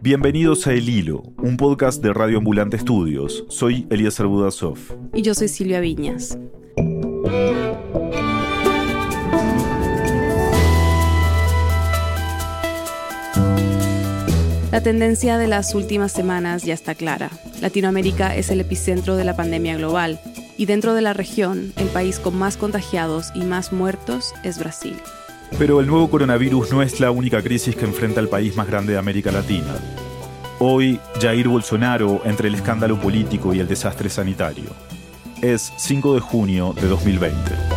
Bienvenidos a El Hilo, un podcast de Radio Ambulante Estudios. Soy Eliezer Budasov. Y yo soy Silvia Viñas. La tendencia de las últimas semanas ya está clara. Latinoamérica es el epicentro de la pandemia global y dentro de la región, el país con más contagiados y más muertos es Brasil. Pero el nuevo coronavirus no es la única crisis que enfrenta el país más grande de América Latina. Hoy, Jair Bolsonaro entre el escándalo político y el desastre sanitario. Es 5 de junio de 2020.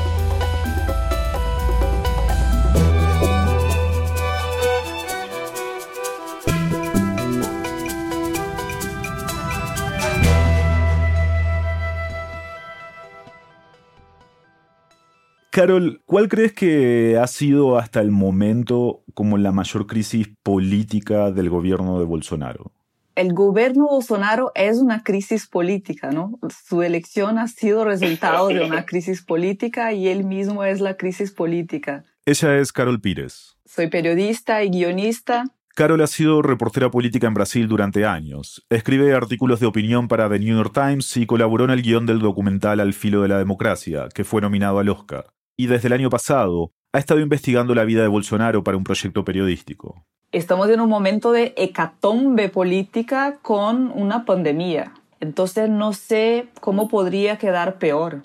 Carol, ¿cuál crees que ha sido hasta el momento como la mayor crisis política del gobierno de Bolsonaro? El gobierno Bolsonaro es una crisis política, ¿no? Su elección ha sido resultado de una crisis política y él mismo es la crisis política. Ella es Carol Pires. Soy periodista y guionista. Carol ha sido reportera política en Brasil durante años. Escribe artículos de opinión para The New York Times y colaboró en el guion del documental Al filo de la democracia, que fue nominado al Oscar y desde el año pasado ha estado investigando la vida de Bolsonaro para un proyecto periodístico. Estamos en un momento de hecatombe política con una pandemia. Entonces no sé cómo podría quedar peor.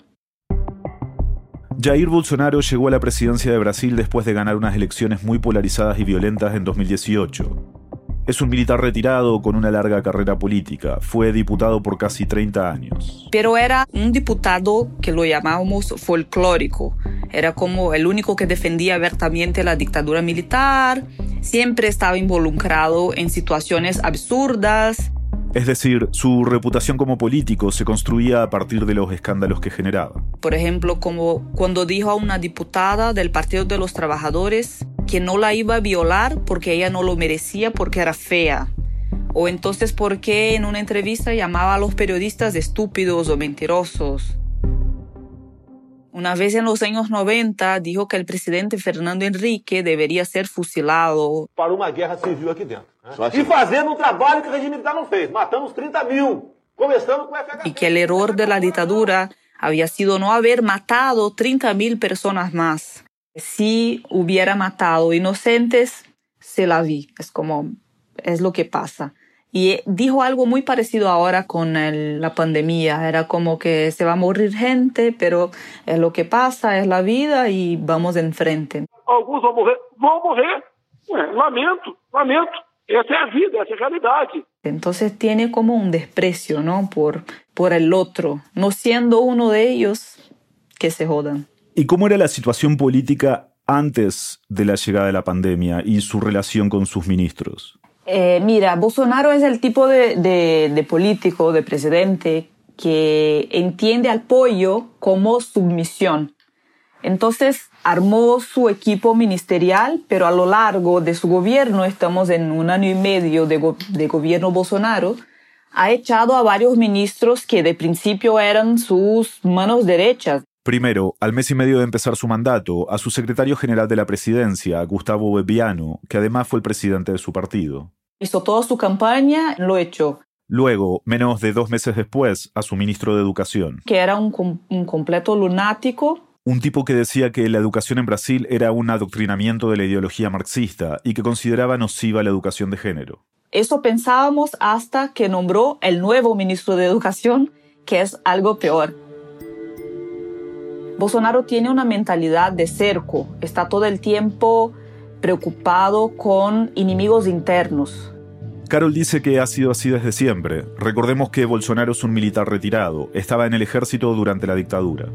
Jair Bolsonaro llegó a la presidencia de Brasil después de ganar unas elecciones muy polarizadas y violentas en 2018. Es un militar retirado con una larga carrera política. Fue diputado por casi 30 años. Pero era un diputado que lo llamábamos folclórico. Era como el único que defendía abiertamente la dictadura militar. Siempre estaba involucrado en situaciones absurdas. Es decir, su reputación como político se construía a partir de los escándalos que generaba. Por ejemplo, como cuando dijo a una diputada del Partido de los Trabajadores que no la iba a violar porque ella no lo merecía porque era fea. O entonces porque en una entrevista llamaba a los periodistas estúpidos o mentirosos. Una vez en los años 90 dijo que el presidente Fernando Henrique debería ser fusilado. Para una guerra civil aquí dentro. Y haciendo un trabajo que el régimen militar no fez. Matamos 30 mil. Comenzando con Y que el error de la dictadura había sido no haber matado 30 mil personas más. Si hubiera matado inocentes, se la vi. Es como, es lo que pasa. Y dijo algo muy parecido ahora con la pandemia. Era como que se va a morir gente, pero es lo que pasa, es la vida y vamos enfrente. Algunos van a morir. Van a morir. lamento, lamento. Esa es la vida, esa es la realidad. Entonces tiene como un desprecio, ¿no? Por, por el otro. No siendo uno de ellos, que se jodan. ¿Y cómo era la situación política antes de la llegada de la pandemia y su relación con sus ministros? Eh, mira, Bolsonaro es el tipo de, político, de presidente, que entiende al pollo como submisión. Entonces armó su equipo ministerial, pero a lo largo de su gobierno, estamos en un año y medio de, de gobierno Bolsonaro, ha echado a varios ministros que de principio eran sus manos derechas. Primero, al mes y medio de empezar su mandato, a su secretario general de la presidencia, Gustavo Bebiano, que además fue el presidente de su partido. Hizo toda su campaña, lo echó. Luego, menos de dos meses después, a su ministro de Educación. Que era un, un completo lunático. Un tipo que decía que la educación en Brasil era un adoctrinamiento de la ideología marxista y que consideraba nociva la educación de género. Eso pensábamos hasta que nombró el nuevo ministro de Educación, que es algo peor Bolsonaro tiene una mentalidad de cerco, está todo el tiempo preocupado con enemigos internos. Carol dice que ha sido así desde siempre. Recordemos que Bolsonaro es un militar retirado, estaba en el ejército durante la dictadura.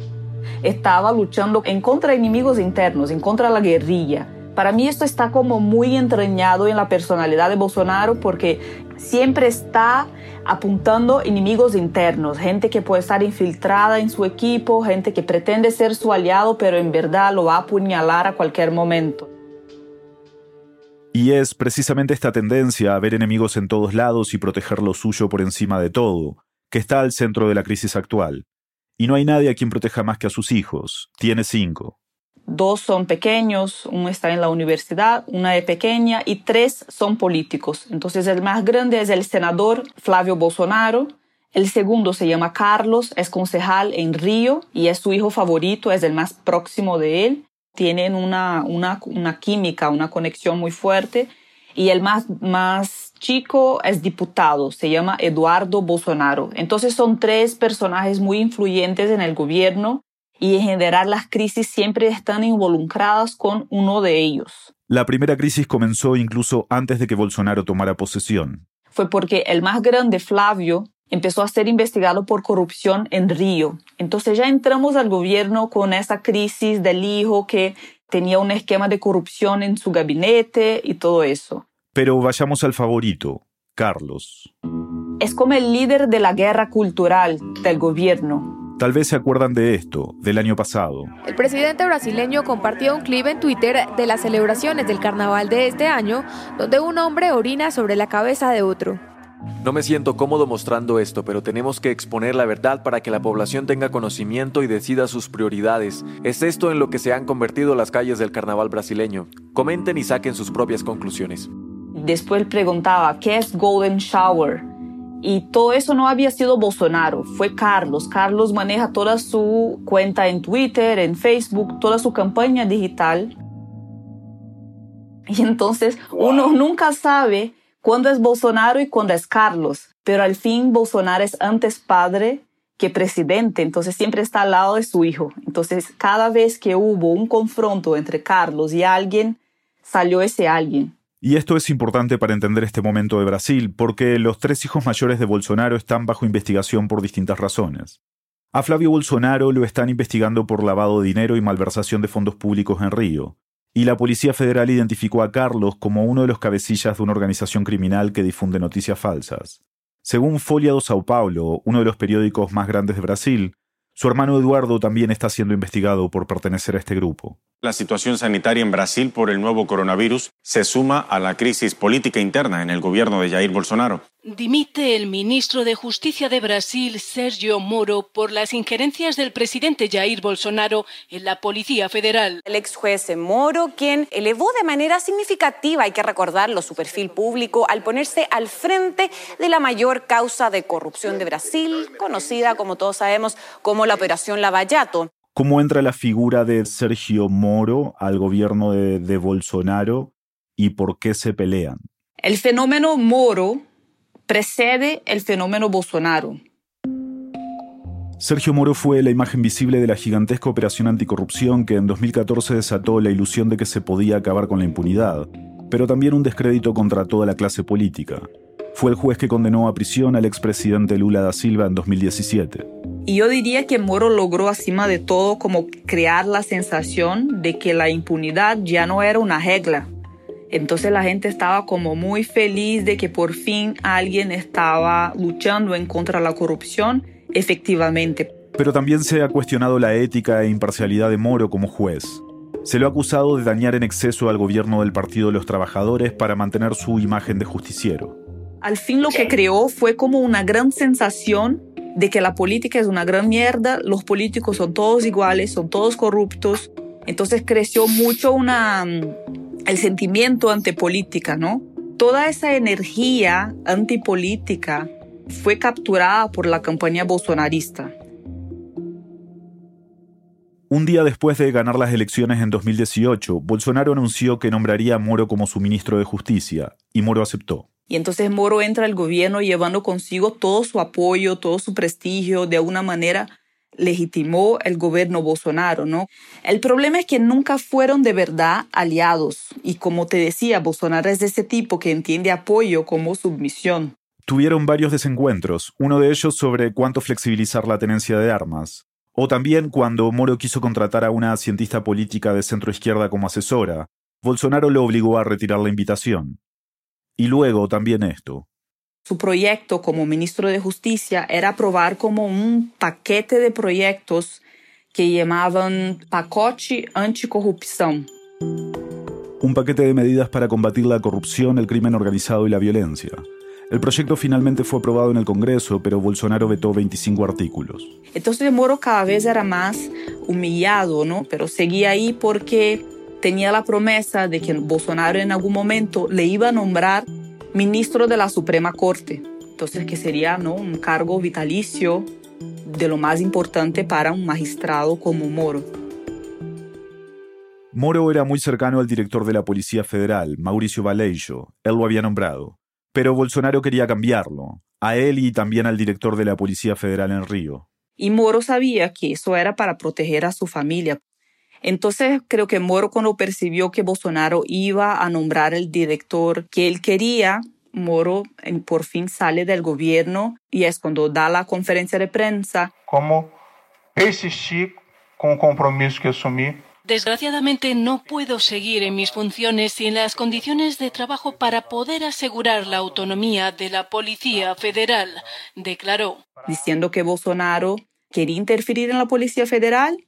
Estaba luchando en contra de enemigos internos, en contra de la guerrilla. Para mí esto está como muy entrañado en la personalidad de Bolsonaro porque siempre está apuntando enemigos internos, gente que puede estar infiltrada en su equipo, gente que pretende ser su aliado, pero en verdad lo va a apuñalar a cualquier momento. Y es precisamente esta tendencia a ver enemigos en todos lados y proteger lo suyo por encima de todo, que está al centro de la crisis actual. Y no hay nadie a quien proteja más que a sus hijos. Tiene cinco. Dos son pequeños, uno está en la universidad, una es pequeña y tres son políticos. Entonces el más grande es el senador Flavio Bolsonaro, el segundo se llama Carlos, es concejal en Río y es su hijo favorito, es el más próximo de él. Tienen una, una, una química, una conexión muy fuerte. Y el más, más chico es diputado, se llama Eduardo Bolsonaro. Entonces son tres personajes muy influyentes en el gobierno y en general las crisis siempre están involucradas con uno de ellos. La primera crisis comenzó incluso antes de que Bolsonaro tomara posesión. Fue porque el más grande, Flavio, empezó a ser investigado por corrupción en Río. Entonces ya entramos al gobierno con esa crisis del hijo que tenía un esquema de corrupción en su gabinete y todo eso. Pero vayamos al favorito, Carlos. Es como el líder de la guerra cultural del gobierno. Tal vez se acuerdan de esto, del año pasado. El presidente brasileño compartió un clip en Twitter de las celebraciones del carnaval de este año, donde un hombre orina sobre la cabeza de otro. No me siento cómodo mostrando esto, pero tenemos que exponer la verdad para que la población tenga conocimiento y decida sus prioridades. Es esto en lo que se han convertido las calles del carnaval brasileño. Comenten y saquen sus propias conclusiones. Después preguntaba, ¿qué es Golden Shower? Y todo eso no había sido Bolsonaro, fue Carlos. Carlos maneja toda su cuenta en Twitter, en Facebook, toda su campaña digital. Y entonces uno nunca sabe cuándo es Bolsonaro y cuándo es Carlos, pero al fin Bolsonaro es antes padre que presidente, entonces siempre está al lado de su hijo. Entonces cada vez que hubo un confronto entre Carlos y alguien, salió ese alguien. Y esto es importante para entender este momento de Brasil, porque los tres hijos mayores de Bolsonaro están bajo investigación por distintas razones. A Flavio Bolsonaro lo están investigando por lavado de dinero y malversación de fondos públicos en Río y la Policía Federal identificó a Carlos como uno de los cabecillas de una organización criminal que difunde noticias falsas. Según Folha do Sao Paulo, uno de los periódicos más grandes de Brasil, su hermano Eduardo también está siendo investigado por pertenecer a este grupo. La situación sanitaria en Brasil por el nuevo coronavirus se suma a la crisis política interna en el gobierno de Jair Bolsonaro. Dimite el ministro de Justicia de Brasil, Sergio Moro, por las injerencias del presidente Jair Bolsonaro en la Policía Federal. El ex juez Moro, quien elevó de manera significativa, hay que recordarlo, su perfil público al ponerse al frente de la mayor causa de corrupción de Brasil, conocida, como todos sabemos, como la Operación Lavallato. ¿Cómo entra la figura de Sergio Moro al gobierno de, de Bolsonaro y por qué se pelean? El fenómeno Moro precede el fenómeno Bolsonaro. Sergio Moro fue la imagen visible de la gigantesca operación anticorrupción que en 2014 desató la ilusión de que se podía acabar con la impunidad, pero también un descrédito contra toda la clase política. Fue el juez que condenó a prisión al expresidente Lula da Silva en 2017. Y yo diría que Moro logró, acima de todo, como crear la sensación de que la impunidad ya no era una regla, entonces la gente estaba como muy feliz de que por fin alguien estaba luchando en contra de la corrupción efectivamente. Pero también se ha cuestionado la ética e imparcialidad de Moro como juez. Se lo ha acusado de dañar en exceso al gobierno del Partido de los Trabajadores para mantener su imagen de justiciero. Al fin lo que creó fue como una gran sensación de que la política es una gran mierda, los políticos son todos iguales, son todos corruptos. Entonces creció mucho una el sentimiento antipolítica, ¿no? Toda esa energía antipolítica fue capturada por la campaña bolsonarista. Un día después de ganar las elecciones en 2018, Bolsonaro anunció que nombraría a Moro como su ministro de Justicia, y Moro aceptó. Y entonces Moro entra al gobierno llevando consigo todo su apoyo, todo su prestigio, de alguna manera legitimó el gobierno Bolsonaro, ¿no? El problema es que nunca fueron de verdad aliados y como te decía, Bolsonaro es de ese tipo que entiende apoyo como submisión. Tuvieron varios desencuentros, uno de ellos sobre cuánto flexibilizar la tenencia de armas, o también cuando Moro quiso contratar a una cientista política de centro izquierda como asesora, Bolsonaro lo obligó a retirar la invitación. Y luego también esto. Su proyecto como ministro de Justicia era aprobar como un paquete de proyectos que llamaban pacote anticorrupción. Un paquete de medidas para combatir la corrupción, el crimen organizado y la violencia. El proyecto finalmente fue aprobado en el Congreso, pero Bolsonaro vetó 25 artículos. Entonces Moro cada vez era más humillado, ¿no? Pero seguía ahí porque tenía la promesa de que Bolsonaro en algún momento le iba a nombrar ministro de la Suprema Corte. Entonces que sería ¿no? un cargo vitalicio de lo más importante para un magistrado como Moro. Moro era muy cercano al director de la Policía Federal, Mauricio Vallejo. Él lo había nombrado. Pero Bolsonaro quería cambiarlo, a él y también al director de la Policía Federal en Río. Y Moro sabía que eso era para proteger a su familia. Entonces creo que Moro cuando percibió que Bolsonaro iba a nombrar el director que él quería, Moro por fin sale del gobierno y es cuando da la conferencia de prensa. Como persistí con el compromiso que asumí Desgraciadamente no puedo seguir en mis funciones sin las condiciones de trabajo para poder asegurar la autonomía de la Policía Federal, declaró. Diciendo que Bolsonaro quería interferir en la Policía Federal,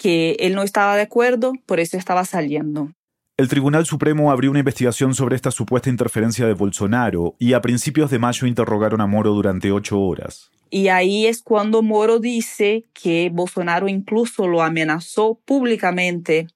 que él no estaba de acuerdo, por eso estaba saliendo. El Tribunal Supremo abrió una investigación sobre esta supuesta interferencia de Bolsonaro y a principios de mayo interrogaron a Moro durante ocho horas. Y ahí es cuando Moro dice que Bolsonaro incluso lo amenazó públicamente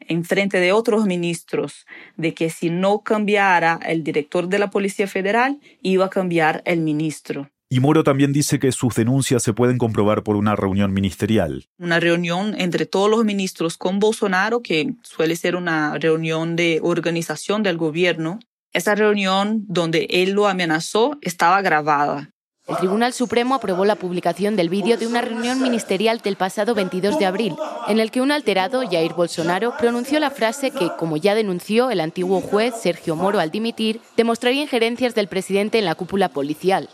en frente de otros ministros de que si no cambiara el director de la Policía Federal, iba a cambiar el ministro. Y Moro también dice que sus denuncias se pueden comprobar por una reunión ministerial. Una reunión entre todos los ministros con Bolsonaro, que suele ser una reunión de organización del gobierno. Esa reunión donde él lo amenazó estaba grabada. El Tribunal Supremo aprobó la publicación del vídeo de una reunión ministerial del pasado 22 de abril, en el que un alterado, Jair Bolsonaro, pronunció la frase que, como ya denunció el antiguo juez Sergio Moro al dimitir, demostraría injerencias del presidente en la cúpula policial.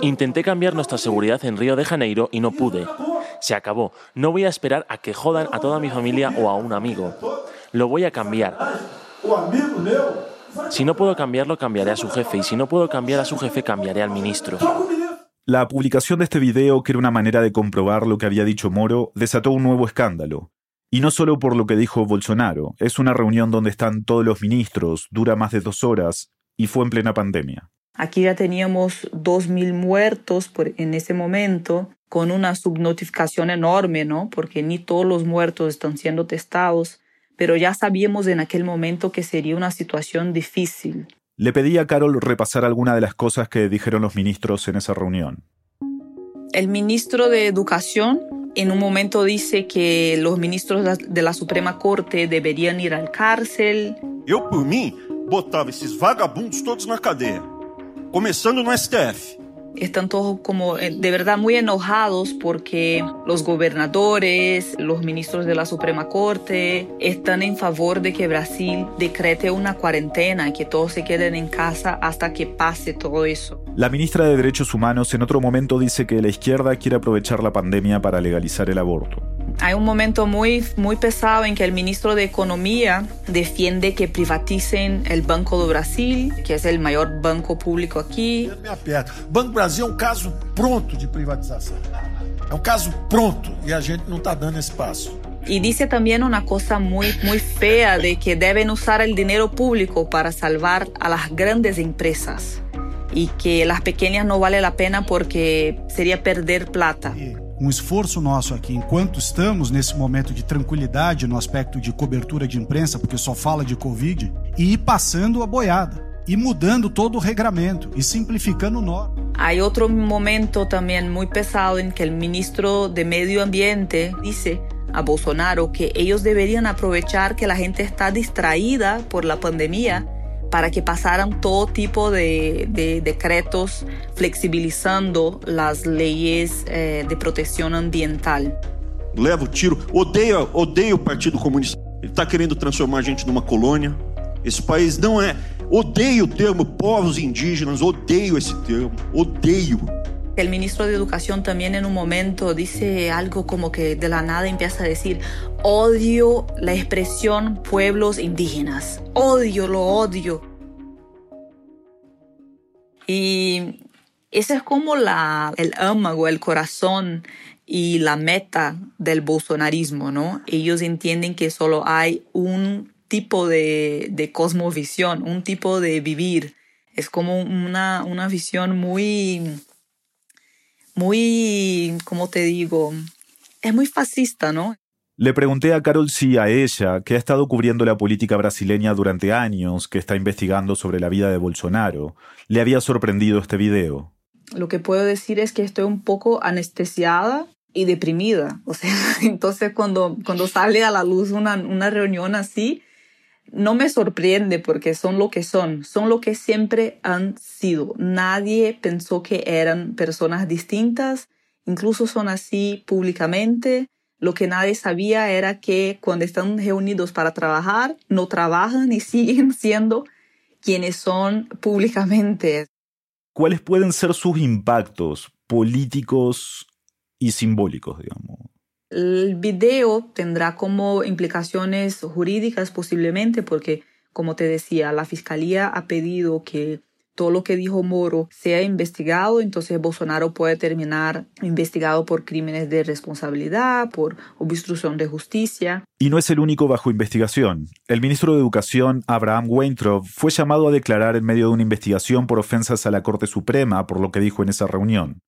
Intenté cambiar nuestra seguridad en Río de Janeiro y no pude. Se acabó. No voy a esperar a que jodan a toda mi familia o a un amigo. Lo voy a cambiar. Si no puedo cambiarlo, cambiaré a su jefe, y si no puedo cambiar a su jefe, cambiaré al ministro. La publicación de este video, que era una manera de comprobar lo que había dicho Moro, desató un nuevo escándalo. Y no solo por lo que dijo Bolsonaro, es una reunión donde están todos los ministros, dura más de dos horas, y fue en plena pandemia. Aquí ya teníamos 2.000 muertos en ese momento, con una subnotificación enorme, ¿no? Porque ni todos los muertos están siendo testados pero ya sabíamos en aquel momento que sería una situación difícil. Le pedí a Carol repasar algunas de las cosas que dijeron los ministros en esa reunión. El ministro de Educación en un momento dice que los ministros de la Suprema Corte deberían ir al cárcel. Yo por mí botava esses vagabundos todos na cadeia, começando no STF. Están todos como eh, de verdad muy enojados porque los gobernadores, los ministros de la Suprema Corte están en favor de que Brasil decrete una cuarentena y que todos se queden en casa hasta que pase todo eso. La ministra de Derechos Humanos en otro momento dice que la izquierda quiere aprovechar la pandemia para legalizar el aborto. Hay un momento muy, muy pesado en que el ministro de Economía defiende que privaticen el Banco de Brasil, que es el mayor banco público aquí. Banco Brasil es un caso pronto de privatización. Es un caso pronto y a gente no está dando espacio. Y dice también una cosa muy, muy fea de que deben usar el dinero público para salvar a las grandes empresas y que las pequeñas no vale la pena porque sería perder plata. Um esforço nosso aqui, enquanto estamos nesse momento de tranquilidade no aspecto de cobertura de imprensa, porque só fala de Covid, e ir passando a boiada, e mudando todo o regramento e simplificando o nó. Hay otro momento también muy pesado en que el ministro de Medio Ambiente dice a Bolsonaro que ellos deberían aprovechar que la gente está distraída por la pandemia para que pasaran todo tipo de, de decretos flexibilizando las leyes eh, de protección ambiental. Leva o tiro, odeio, odeio o Partido Comunista. Ele está querendo transformar a gente numa colônia. Esse país não é. Odeio o termo povos indígenas, odeio esse termo, odeio. El ministro de Educación también en un momento dice algo como que de la nada empieza a decir, odio la expresión pueblos indígenas, odio, lo odio. Y ese es como la, el ámago, el corazón y la meta del bolsonarismo, ¿no? Ellos entienden que solo hay un tipo de, de cosmovisión, un tipo de vivir. Es como una, una visión muy, muy, ¿cómo te digo? Es muy fascista, ¿no? Le pregunté a Carol si a ella, que ha estado cubriendo la política brasileña durante años, que está investigando sobre la vida de Bolsonaro, le había sorprendido este video. Lo que puedo decir es que estoy un poco anestesiada y deprimida. O sea, entonces cuando, cuando sale a la luz una, una reunión así, no me sorprende porque son lo que son, son lo que siempre han sido. Nadie pensó que eran personas distintas, incluso son así públicamente. Lo que nadie sabía era que cuando están reunidos para trabajar, no trabajan y siguen siendo quienes son públicamente. ¿Cuáles pueden ser sus impactos políticos y simbólicos, digamos? El video tendrá como implicaciones jurídicas posiblemente porque, como te decía, la fiscalía ha pedido que todo lo que dijo Moro sea investigado, entonces Bolsonaro puede terminar investigado por crímenes de responsabilidad, por obstrucción de justicia. Y no es el único bajo investigación. El ministro de Educación, Abraham Weintraub, fue llamado a declarar en medio de una investigación por ofensas a la Corte Suprema por lo que dijo en esa reunión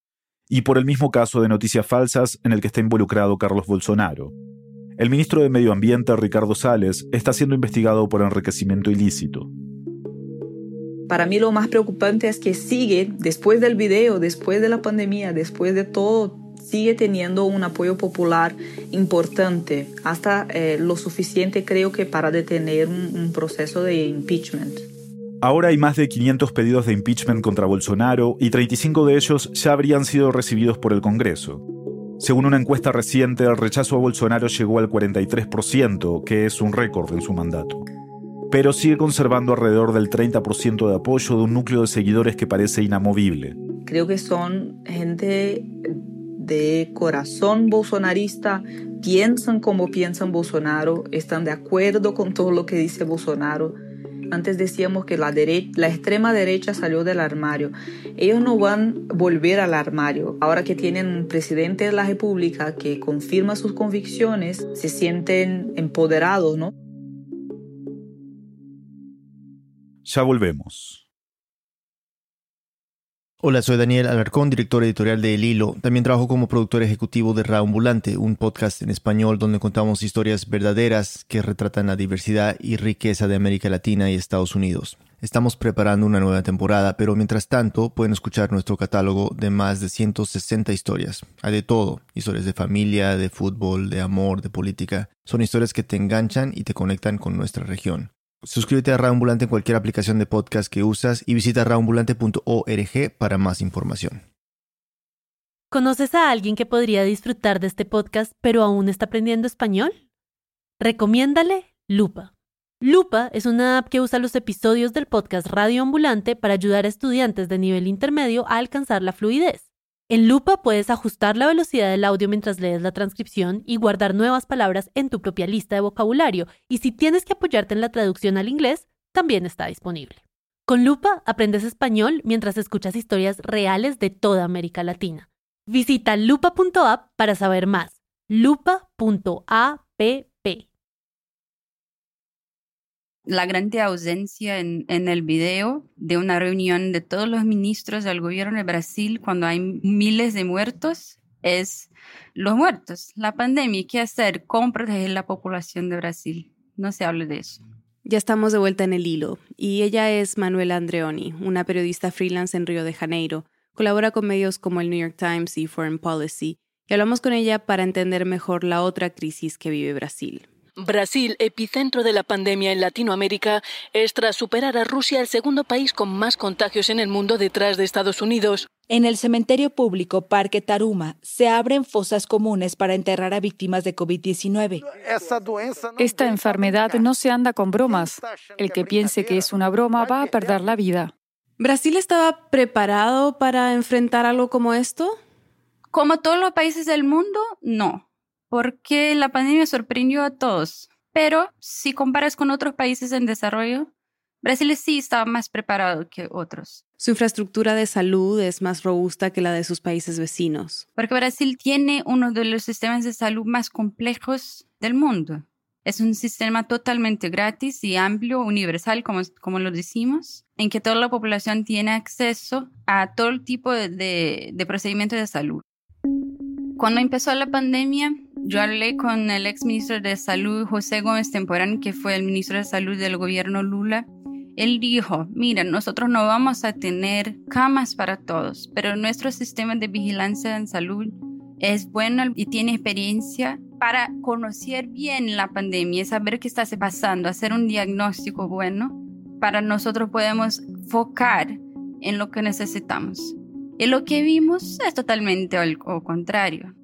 y por el mismo caso de noticias falsas en el que está involucrado Carlos Bolsonaro. El ministro de Medio Ambiente, Ricardo Sales, está siendo investigado por enriquecimiento ilícito. Para mí lo más preocupante es que sigue, después del video, después de la pandemia, después de todo, sigue teniendo un apoyo popular importante, hasta eh, lo suficiente creo que para detener un proceso de impeachment. Ahora hay más de 500 pedidos de impeachment contra Bolsonaro y 35 de ellos ya habrían sido recibidos por el Congreso. Según una encuesta reciente, el rechazo a Bolsonaro llegó al 43%, que es un récord en su mandato. Pero sigue conservando alrededor del 30% de apoyo de un núcleo de seguidores que parece inamovible. Creo que son gente de corazón bolsonarista, piensan como piensan Bolsonaro, están de acuerdo con todo lo que dice Bolsonaro antes decíamos que la, la extrema derecha salió del armario. Ellos no van a volver al armario. Ahora que tienen un presidente de la República que confirma sus convicciones, se sienten empoderados, ¿no? Ya volvemos. Hola, soy Daniel Alarcón, director editorial de El Hilo. También trabajo como productor ejecutivo de Raambulante, un podcast en español donde contamos historias verdaderas que retratan la diversidad y riqueza de América Latina y Estados Unidos. Estamos preparando una nueva temporada, pero mientras tanto pueden escuchar nuestro catálogo de más de 160 historias. Hay de todo, historias de familia, de fútbol, de amor, de política. Son historias que te enganchan y te conectan con nuestra región. Suscríbete a Raambulante en cualquier aplicación de podcast que usas y visita raambulante.org para más información. ¿Conoces a alguien que podría disfrutar de este podcast pero aún está aprendiendo español? Recomiéndale Lupa. Lupa es una app que usa los episodios del podcast Radio Ambulante para ayudar a estudiantes de nivel intermedio a alcanzar la fluidez. En Lupa puedes ajustar la velocidad del audio mientras lees la transcripción y guardar nuevas palabras en tu propia lista de vocabulario, y si tienes que apoyarte en la traducción al inglés, también está disponible. Con Lupa aprendes español mientras escuchas historias reales de toda América Latina. Visita lupa.app para saber más. lupa.app la gran ausencia en, el video de una reunión de todos los ministros del gobierno de Brasil cuando hay miles de muertos es los muertos, la pandemia, qué hacer, cómo proteger la población de Brasil. No se habla de eso. Ya estamos de vuelta en el hilo y ella es Manuela Andreoni, una periodista freelance en Río de Janeiro. Colabora con medios como el New York Times y Foreign Policy y hablamos con ella para entender mejor la otra crisis que vive Brasil, Brasil, epicentro de la pandemia en Latinoamérica, es tras superar a Rusia el segundo país con más contagios en el mundo detrás de Estados Unidos. En el cementerio público Parque Taruma se abren fosas comunes para enterrar a víctimas de COVID-19. Esta enfermedad no se anda con bromas. El que piense que es una broma va a perder la vida. ¿Brasil estaba preparado para enfrentar algo como esto? Como todos los países del mundo, no porque la pandemia sorprendió a todos. Pero si comparas con otros países en desarrollo, Brasil sí estaba más preparado que otros. Su infraestructura de salud es más robusta que la de sus países vecinos. Porque Brasil tiene uno de los sistemas de salud más complejos del mundo. Es un sistema totalmente gratis y amplio, universal, como, como lo decimos, en que toda la población tiene acceso a todo tipo de, de, de procedimientos de salud. Cuando empezó la pandemia, yo hablé con el ex ministro de Salud, José Gómez Temporán, que fue el ministro de Salud del gobierno Lula. Él dijo, mira, nosotros no vamos a tener camas para todos, pero nuestro sistema de vigilancia en salud es bueno y tiene experiencia para conocer bien la pandemia, saber qué está pasando, hacer un diagnóstico bueno, para nosotros podemos focar en lo que necesitamos. Y lo que vimos es totalmente al contrario.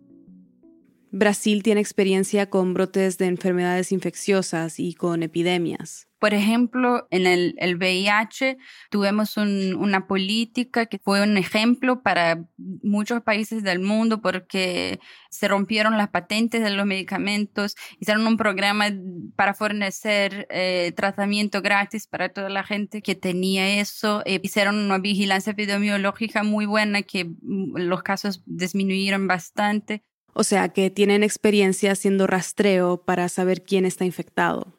Brasil tiene experiencia con brotes de enfermedades infecciosas y con epidemias. Por ejemplo, en el, VIH tuvimos un, una política que fue un ejemplo para muchos países del mundo porque se rompieron las patentes de los medicamentos, hicieron un programa para fornecer eh, tratamiento gratis para toda la gente que tenía eso, eh, hicieron una vigilancia epidemiológica muy buena que mm, los casos disminuyeron bastante. O sea, que tienen experiencia haciendo rastreo para saber quién está infectado.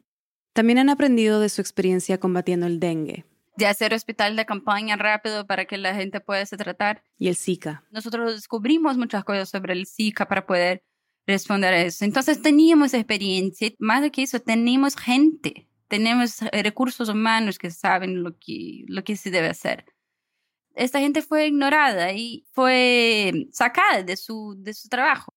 También han aprendido de su experiencia combatiendo el dengue. De hacer hospital de campaña rápido para que la gente pueda se tratar. Y el Zika. Nosotros descubrimos muchas cosas sobre el Zika para poder responder a eso. Entonces teníamos experiencia. Más que eso, tenemos gente. Tenemos recursos humanos que saben lo que, lo que se debe hacer esta gente fue ignorada y fue sacada de su, de su trabajo.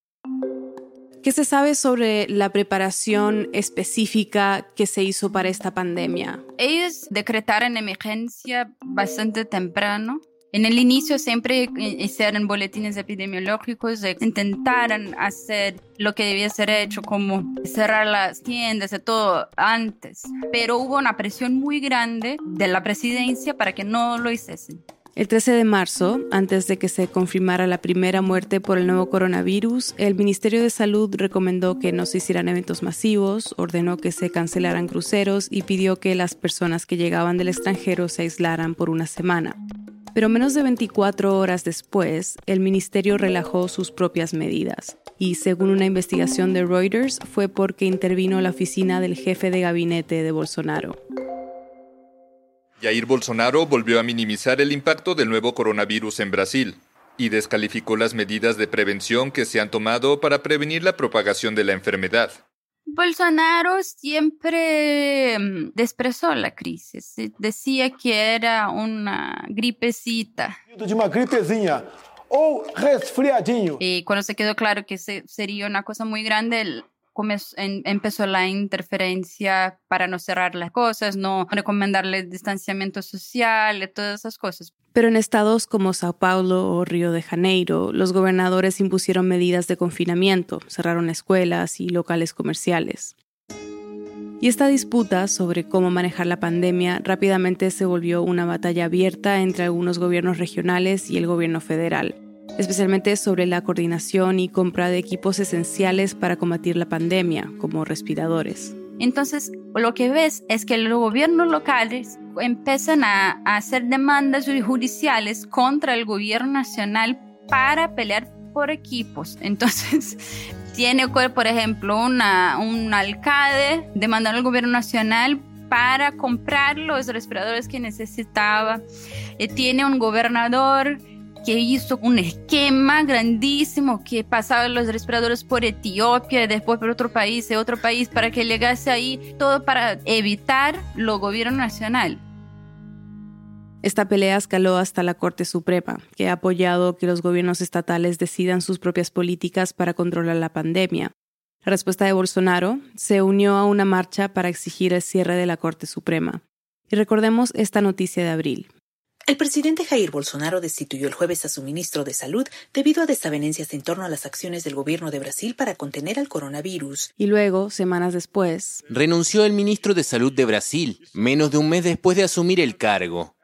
¿Qué se sabe sobre la preparación específica que se hizo para esta pandemia? Ellos decretaron emergencia bastante temprano. En el inicio siempre hicieron boletines epidemiológicos, intentaron hacer lo que debía ser hecho, como cerrar las tiendas y todo antes. Pero hubo una presión muy grande de la presidencia para que no lo hiciesen. El 13 de marzo, antes de que se confirmara la primera muerte por el nuevo coronavirus, el Ministerio de Salud recomendó que no se hicieran eventos masivos, ordenó que se cancelaran cruceros y pidió que las personas que llegaban del extranjero se aislaran por una semana. Pero menos de 24 horas después, el ministerio relajó sus propias medidas. Y según una investigación de Reuters, fue porque intervino la oficina del jefe de gabinete de Bolsonaro. Jair Bolsonaro volvió a minimizar el impacto del nuevo coronavirus en Brasil y descalificó las medidas de prevención que se han tomado para prevenir la propagación de la enfermedad. Bolsonaro siempre mm, desprezó la crisis. Decía que era una gripecita. una gripezinha o resfriadinho. Y cuando se quedó claro que sería una cosa muy grande, empezó la interferencia para no cerrar las cosas, no recomendarle distanciamiento social, todas esas cosas. Pero en estados como Sao Paulo o Río de Janeiro, los gobernadores impusieron medidas de confinamiento, cerraron escuelas y locales comerciales. Y esta disputa sobre cómo manejar la pandemia rápidamente se volvió una batalla abierta entre algunos gobiernos regionales y el gobierno federal especialmente sobre la coordinación y compra de equipos esenciales para combatir la pandemia, como respiradores. Entonces, lo que ves es que los gobiernos locales empiezan a, hacer demandas judiciales contra el gobierno nacional para pelear por equipos. Entonces, tiene, por ejemplo, un alcalde demandando al gobierno nacional para comprar los respiradores que necesitaba. Eh, tiene un gobernador que hizo un esquema grandísimo que pasaba los respiradores por Etiopía, después por otro país, de otro país, para que llegase ahí, todo para evitar lo gobierno nacional. Esta pelea escaló hasta la Corte Suprema, que ha apoyado que los gobiernos estatales decidan sus propias políticas para controlar la pandemia. La respuesta de Bolsonaro se unió a una marcha para exigir el cierre de la Corte Suprema. Y recordemos esta noticia de abril. El presidente Jair Bolsonaro destituyó el jueves a su ministro de Salud debido a desavenencias en torno a las acciones del gobierno de Brasil para contener al coronavirus. Y luego, semanas después, renunció el ministro de Salud de Brasil, menos de un mes después de asumir el cargo.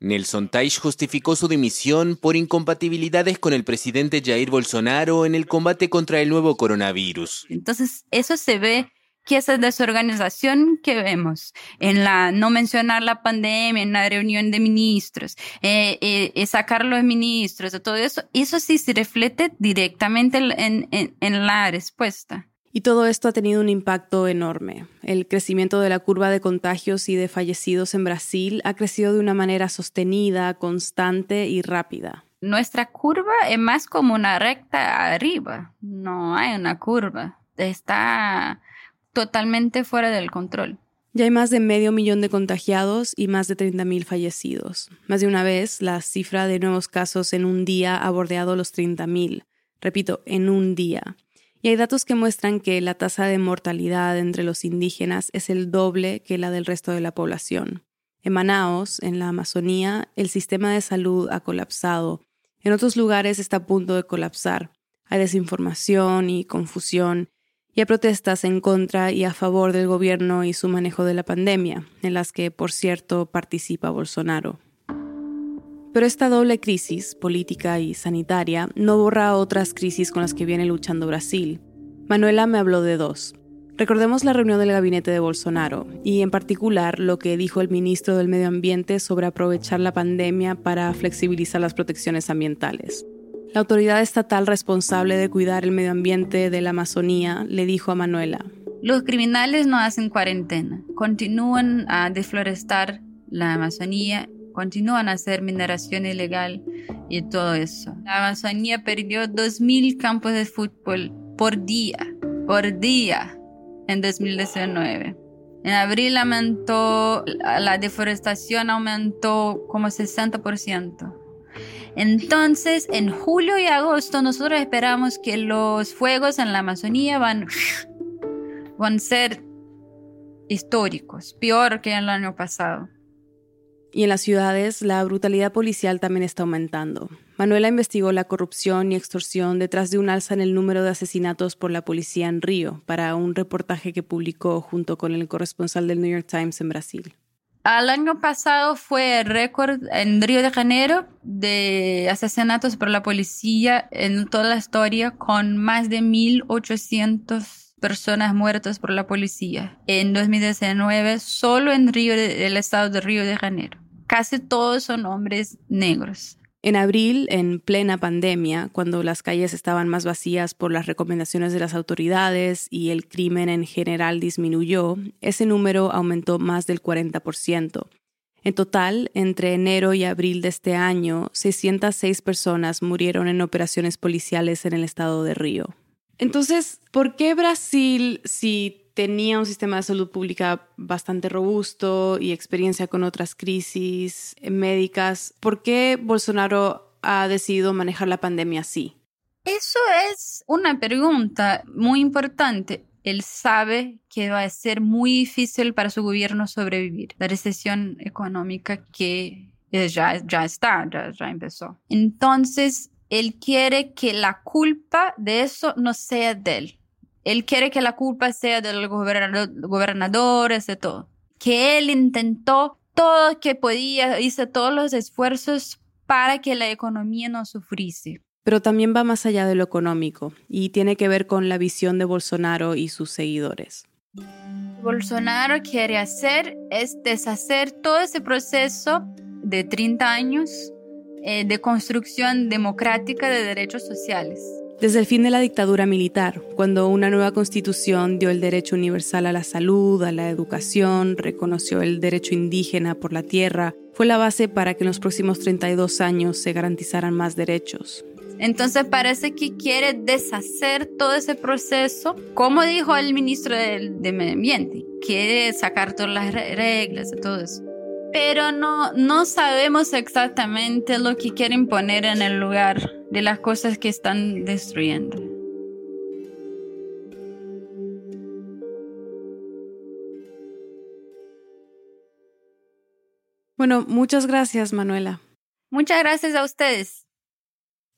Nelson Teich justificó su dimisión por incompatibilidades con el presidente Jair Bolsonaro en el combate contra el nuevo coronavirus. Entonces, eso se ve que esa desorganización que vemos en la no mencionar la pandemia, en la reunión de ministros, eh, eh, sacar los ministros, todo eso, eso sí se refleja directamente en, en, en la respuesta. Y todo esto ha tenido un impacto enorme. El crecimiento de la curva de contagios y de fallecidos en Brasil ha crecido de una manera sostenida, constante y rápida. Nuestra curva es más como una recta arriba, no hay una curva, está totalmente fuera del control. Ya hay más de medio millón de contagiados y más de 30.000 fallecidos. Más de una vez, la cifra de nuevos casos en un día ha bordeado los 30.000. Repito, en un día. Y hay datos que muestran que la tasa de mortalidad entre los indígenas es el doble que la del resto de la población. En Manaos, en la Amazonía, el sistema de salud ha colapsado. En otros lugares está a punto de colapsar. Hay desinformación y confusión y a protestas en contra y a favor del gobierno y su manejo de la pandemia, en las que, por cierto, participa Bolsonaro. Pero esta doble crisis, política y sanitaria, no borra otras crisis con las que viene luchando Brasil. Manuela me habló de dos. Recordemos la reunión del gabinete de Bolsonaro y en particular lo que dijo el ministro del Medio Ambiente sobre aprovechar la pandemia para flexibilizar las protecciones ambientales. La autoridad estatal responsable de cuidar el medio ambiente de la Amazonía le dijo a Manuela, los criminales no hacen cuarentena, continúan a deflorestar la Amazonía, continúan a hacer mineración ilegal y todo eso. La Amazonía perdió 2.000 campos de fútbol por día, por día, en 2019. En abril aumentó, la deforestación aumentó como 60%. Entonces, en julio y agosto nosotros esperamos que los fuegos en la Amazonía van, a ser históricos, peor que el año pasado. Y en las ciudades, la brutalidad policial también está aumentando. Manuela investigó la corrupción y extorsión detrás de un alza en el número de asesinatos por la policía en Río para un reportaje que publicó junto con el corresponsal del New York Times en Brasil. Al año pasado fue el récord en Río de Janeiro de asesinatos por la policía en toda la historia, con más de 1.800 personas muertas por la policía. En 2019, solo en el estado de Río de Janeiro. Casi todos son hombres negros. En abril, en plena pandemia, cuando las calles estaban más vacías por las recomendaciones de las autoridades y el crimen en general disminuyó, ese número aumentó más del 40%. En total, entre enero y abril de este año, 606 personas murieron en operaciones policiales en el estado de Río. Entonces, ¿por qué Brasil, si tenía un sistema de salud pública bastante robusto y experiencia con otras crisis médicas. ¿Por qué Bolsonaro ha decidido manejar la pandemia así? Eso es una pregunta muy importante. Él sabe que va a ser muy difícil para su gobierno sobrevivir. La recesión económica que ya, ya está, ya empezó. Entonces, él quiere que la culpa de eso no sea de él él quiere que la culpa sea de los gobernadores, de todo. Que él intentó todo que podía, hizo todos los esfuerzos para que la economía no sufriese. Pero también va más allá de lo económico y tiene que ver con la visión de Bolsonaro y sus seguidores. Bolsonaro quiere hacer es deshacer todo ese proceso de 30 años eh, de construcción democrática de derechos sociales. Desde el fin de la dictadura militar, cuando una nueva constitución dio el derecho universal a la salud, a la educación, reconoció el derecho indígena por la tierra, fue la base para que en los próximos 32 años se garantizaran más derechos. Entonces parece que quiere deshacer todo ese proceso, como dijo el ministro de, Medio Ambiente, quiere sacar todas las reglas y todo eso. Pero no, no sabemos exactamente lo que quieren poner en el lugar de las cosas que están destruyendo. Bueno, muchas gracias, Manuela. Muchas gracias a ustedes.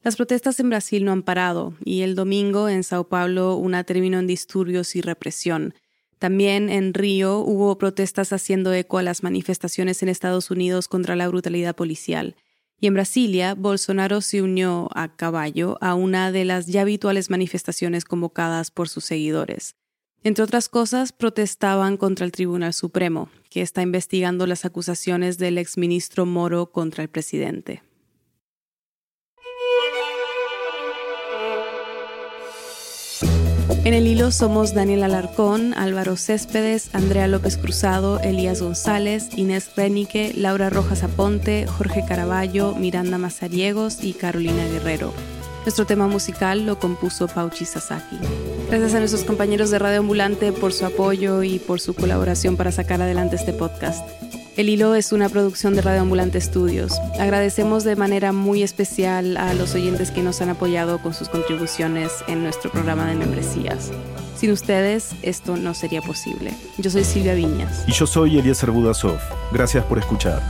Las protestas en Brasil no han parado y el domingo en Sao Paulo una terminó en disturbios y represión. También en Río hubo protestas haciendo eco a las manifestaciones en Estados Unidos contra la brutalidad policial. Y en Brasilia, Bolsonaro se unió a caballo a una de las ya habituales manifestaciones convocadas por sus seguidores. Entre otras cosas, protestaban contra el Tribunal Supremo, que está investigando las acusaciones del exministro Moro contra el presidente. En el hilo somos Daniel Alarcón, Álvaro Céspedes, Andrea López Cruzado, Elías González, Inés Renique, Laura Rojas Aponte, Jorge Caraballo, Miranda Mazariegos y Carolina Guerrero. Nuestro tema musical lo compuso Pauchi Sasaki. Gracias a nuestros compañeros de Radio Ambulante por su apoyo y por su colaboración para sacar adelante este podcast. El Hilo es una producción de Radio Ambulante Estudios. Agradecemos de manera muy especial a los oyentes que nos han apoyado con sus contribuciones en nuestro programa de membresías. Sin ustedes, esto no sería posible. Yo soy Silvia Viñas. Y yo soy Eliezer Budasov. Gracias por escuchar.